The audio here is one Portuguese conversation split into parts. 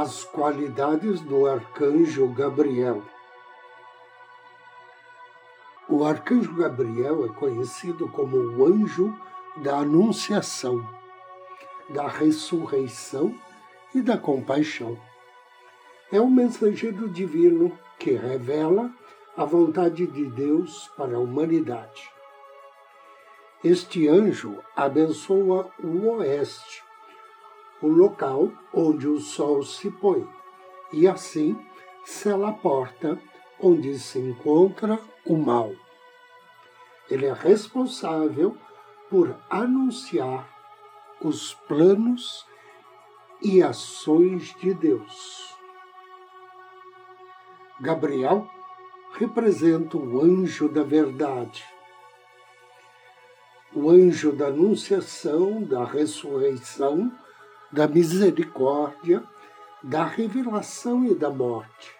As qualidades do arcanjo Gabriel. O arcanjo Gabriel é conhecido como o anjo da anunciação, da ressurreição e da compaixão. É um mensageiro divino que revela a vontade de Deus para a humanidade. Este anjo abençoa o oeste, o local onde o sol se põe, e assim sela a porta onde se encontra o mal. Ele é responsável por anunciar os planos e ações de Deus. Gabriel representa o anjo da verdade, o anjo da anunciação, da ressurreição da misericórdia, da revelação e da morte.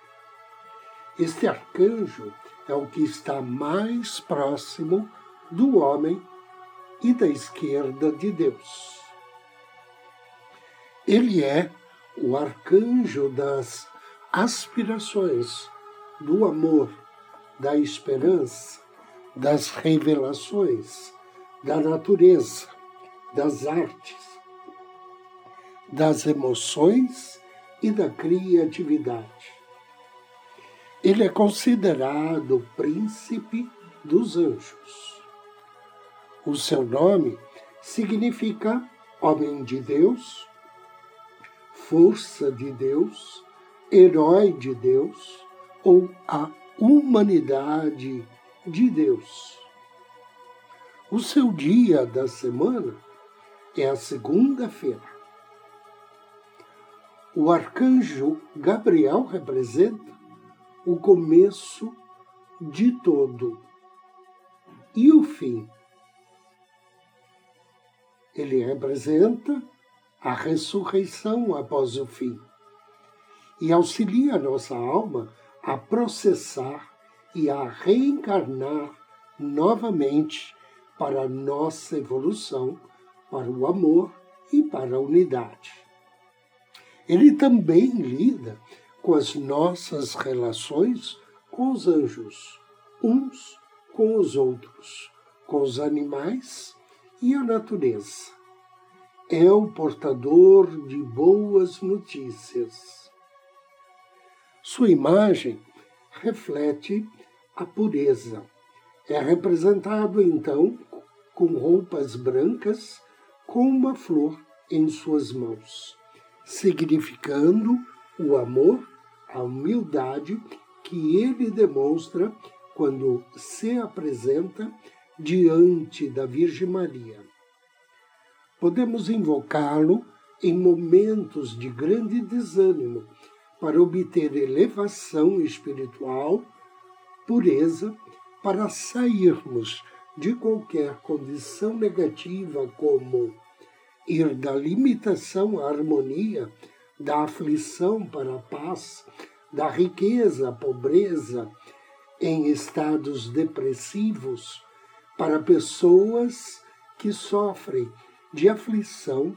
Este arcanjo é o que está mais próximo do homem e da esquerda de Deus. Ele é o arcanjo das aspirações, do amor, da esperança, das revelações, da natureza, das artes, das emoções e da criatividade. Ele é considerado o príncipe dos anjos. O seu nome significa homem de Deus, força de Deus, herói de Deus ou a humanidade de Deus. O seu dia da semana é a segunda-feira. O arcanjo Gabriel representa o começo de todo e o fim. Ele representa a ressurreição após o fim e auxilia nossa alma a processar e a reencarnar novamente para a nossa evolução, para o amor e para a unidade ele também lida com as nossas relações com os anjos, uns com os outros, com os animais e a natureza. É o portador de boas notícias. Sua imagem reflete a pureza. É representado então com roupas brancas, com uma flor em suas mãos significando o amor, a humildade que ele demonstra quando se apresenta diante da Virgem Maria. Podemos invocá-lo em momentos de grande desânimo para obter elevação espiritual, pureza, para sairmos de qualquer condição negativa como ir da limitação à harmonia, da aflição para a paz, da riqueza à pobreza, em estados depressivos, para pessoas que sofrem de aflição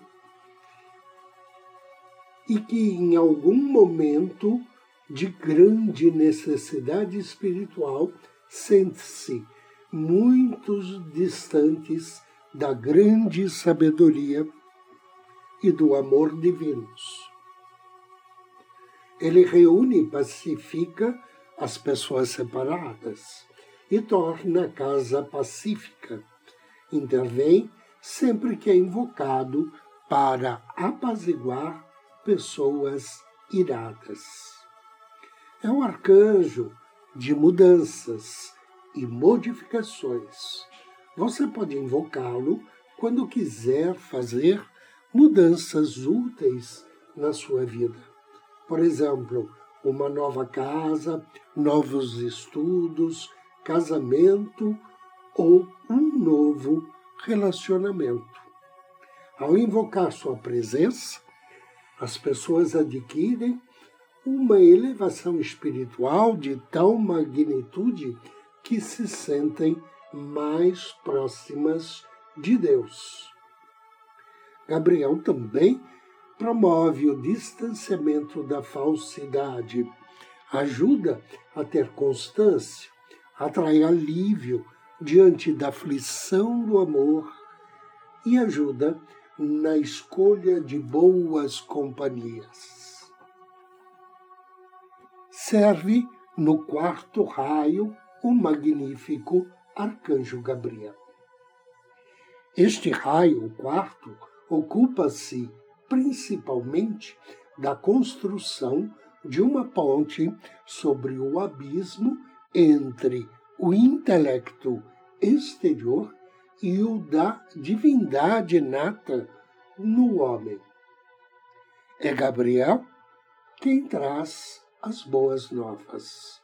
e que em algum momento de grande necessidade espiritual sente-se muito distantes da grande sabedoria e do amor divinos. Ele reúne e pacifica as pessoas separadas e torna a casa pacífica. Intervém sempre que é invocado para apaziguar pessoas iradas. É um arcanjo de mudanças e modificações. Você pode invocá-lo quando quiser fazer mudanças úteis na sua vida. Por exemplo, uma nova casa, novos estudos, casamento ou um novo relacionamento. Ao invocar sua presença, as pessoas adquirem uma elevação espiritual de tal magnitude que se sentem mais próximas de Deus. Gabriel também promove o distanciamento da falsidade, ajuda a ter constância, atrai alívio diante da aflição do amor e ajuda na escolha de boas companhias. Serve no quarto raio o magnífico arcanjo Gabriel. Este raio, o quarto, ocupa-se principalmente da construção de uma ponte sobre o abismo entre o intelecto exterior e o da divindade nata no homem. É Gabriel quem traz as boas novas.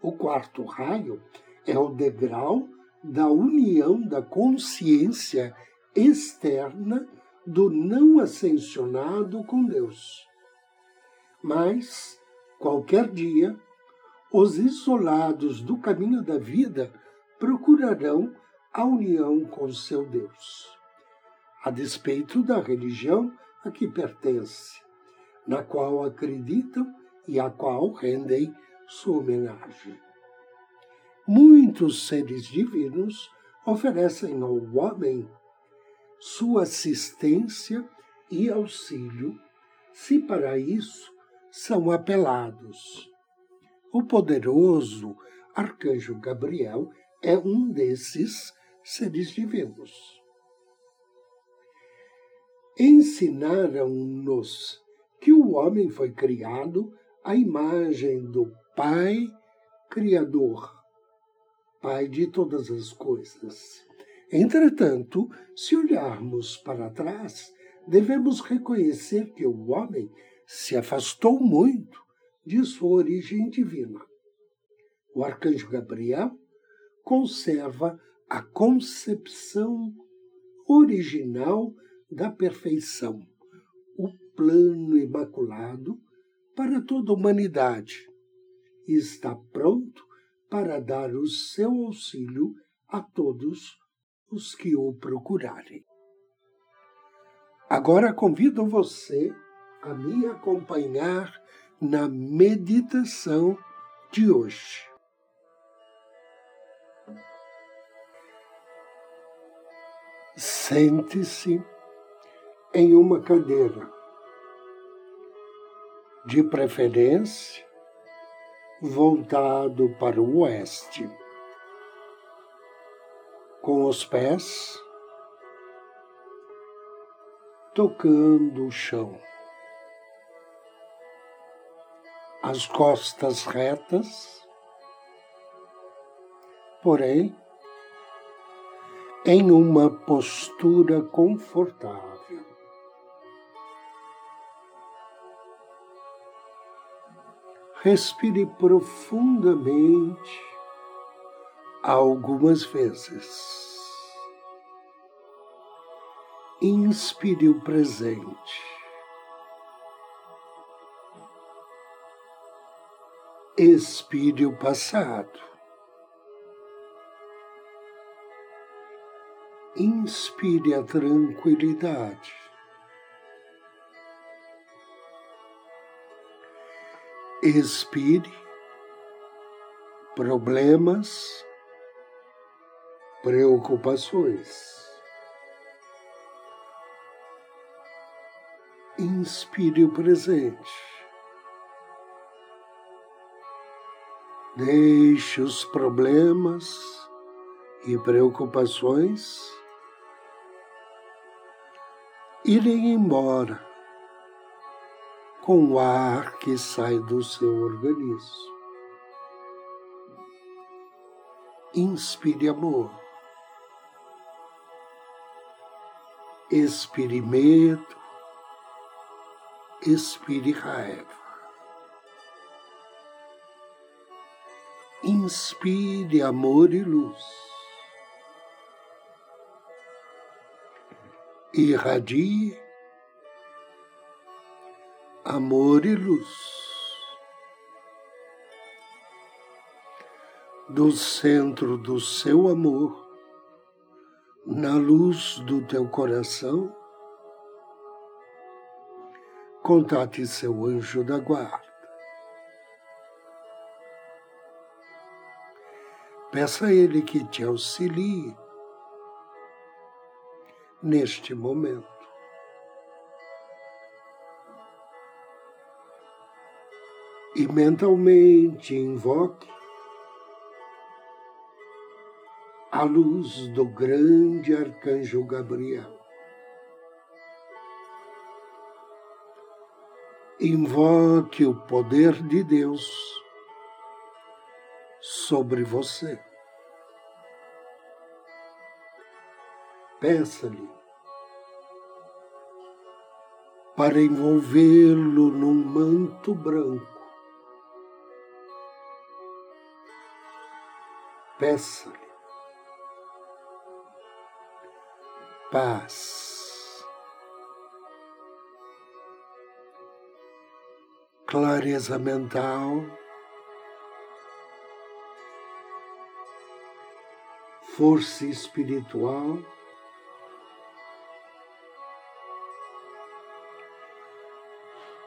O quarto raio é o degrau da união da consciência externa do não ascensionado com Deus. Mas, qualquer dia, os isolados do caminho da vida procurarão a união com seu Deus, a despeito da religião a que pertence, na qual acreditam e à qual rendem sua homenagem. Muitos seres divinos oferecem ao homem sua assistência e auxílio, se para isso são apelados. O poderoso arcanjo Gabriel é um desses seres divinos. Ensinaram-nos que o homem foi criado à imagem do Pai Criador, Pai de todas as coisas. Entretanto, se olharmos para trás, devemos reconhecer que o homem se afastou muito de sua origem divina. O arcanjo Gabriel conserva a concepção original da perfeição, o plano imaculado para toda a humanidade, e está pronto para dar o seu auxílio a todos os que o procurarem. Agora convido você a me acompanhar na meditação de hoje. Sente-se em uma cadeira, de preferência voltado para o oeste, com os pés tocando o chão, as costas retas, porém em uma postura confortável. Respire profundamente algumas vezes. Inspire o presente. Expire o passado. inspire a tranquilidade. Expire problemas, preocupações. Inspire o presente. Deixe os problemas e preocupações irem embora com o ar que sai do seu organismo. Inspire amor. Expire medo. Expire raiva. inspire amor e luz. Irradie amor e luz. Do centro do seu amor, na luz do teu coração, contate seu anjo da guarda. Peça a Ele que te auxilie neste momento. E mentalmente invoque a luz do grande arcanjo Gabriel. Invoque o poder de Deus sobre você. Peça-lhe para envolvê-lo num manto branco. Peça-lhe paz, clareza mental força espiritual.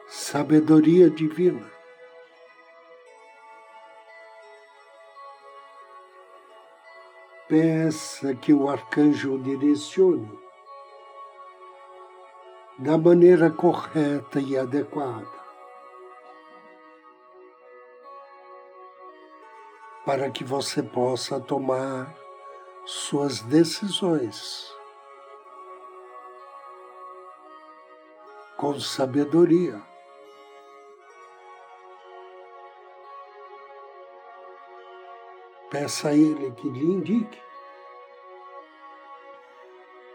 Sabedoria divina. Peça que o arcanjo direcione da maneira correta e adequada. Para que você possa tomar suas decisões com sabedoria. Peça a Ele que lhe indique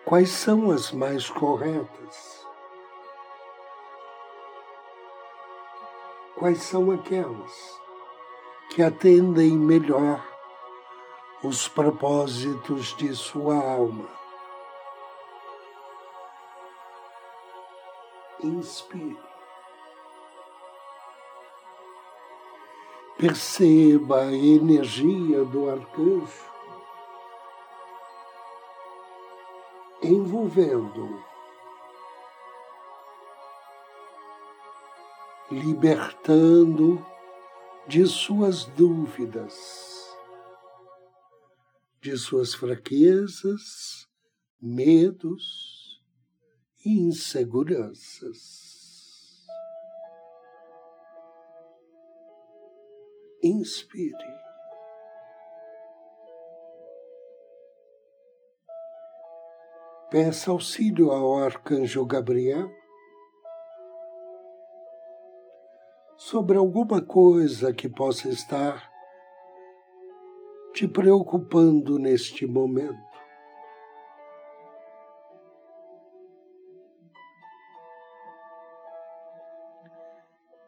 quais são as mais corretas, quais são aquelas que atendem melhor os propósitos de sua alma. Inspire. Perceba a energia do arcanjo envolvendo, libertando de suas dúvidas de suas fraquezas, medos e inseguranças. Inspire. Peça auxílio ao arcanjo Gabriel sobre alguma coisa que possa estar te preocupando neste momento.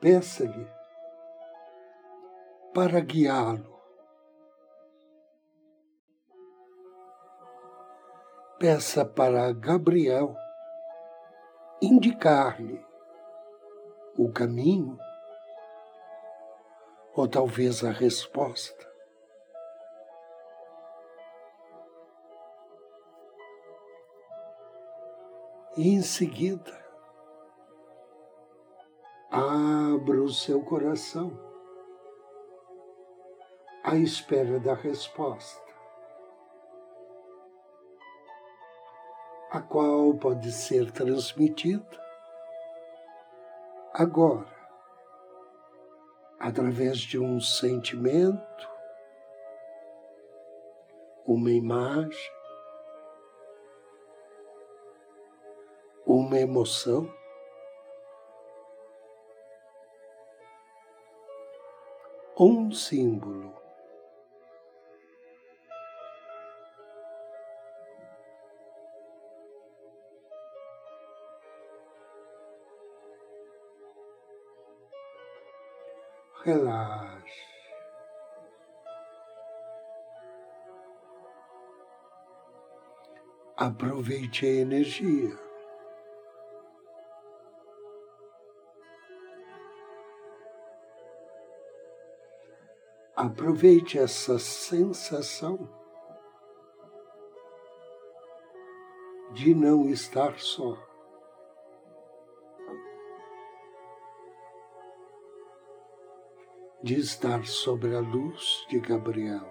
Peça-lhe para guiá-lo. Peça para Gabriel indicar-lhe o caminho ou talvez a resposta. E em seguida, abra o seu coração à espera da resposta, a qual pode ser transmitida agora, através de um sentimento, uma imagem, uma emoção. Um símbolo. Relaxe. Aproveite a energia. Aproveite essa sensação de não estar só. De estar sobre a luz de Gabriel.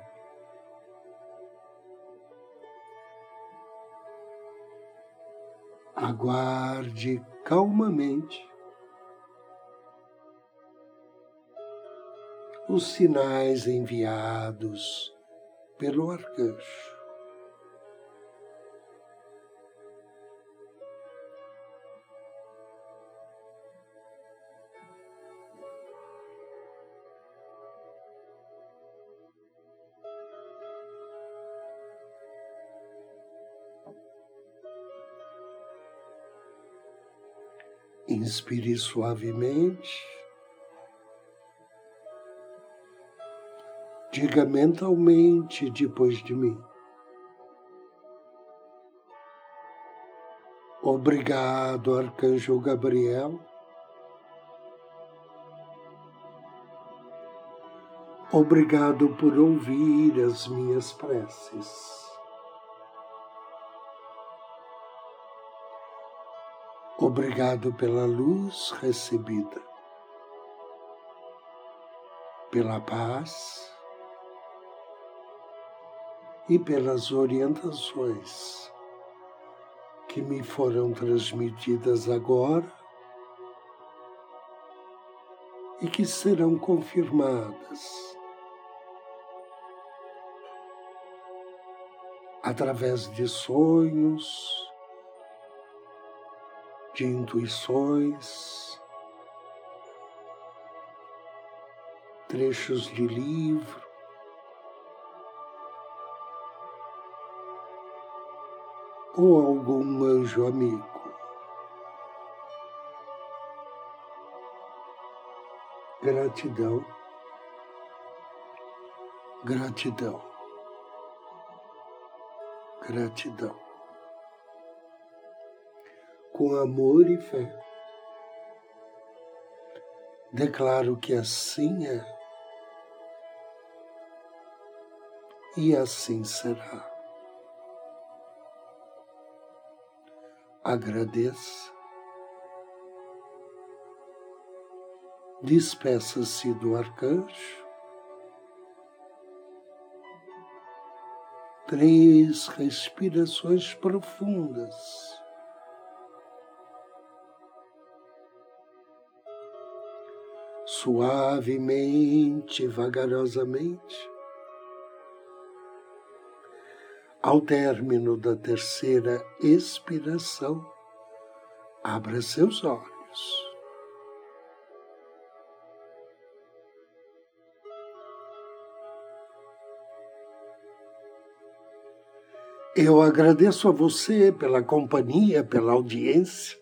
Aguarde calmamente os sinais enviados pelo arcanjo. Inspire suavemente. Diga mentalmente depois de mim. Obrigado, Arcanjo Gabriel. Obrigado por ouvir as minhas preces. Obrigado pela luz recebida, pela paz e pelas orientações que me foram transmitidas agora e que serão confirmadas através de sonhos de intuições, trechos de livro, ou algum anjo amigo. Gratidão, gratidão, gratidão com amor e fé. Declaro que assim é e assim será. Agradeça. Despeça-se do arcanjo. Três respirações profundas. Suavemente, vagarosamente. Ao término da terceira expiração, abra seus olhos. Eu agradeço a você pela companhia, pela audiência.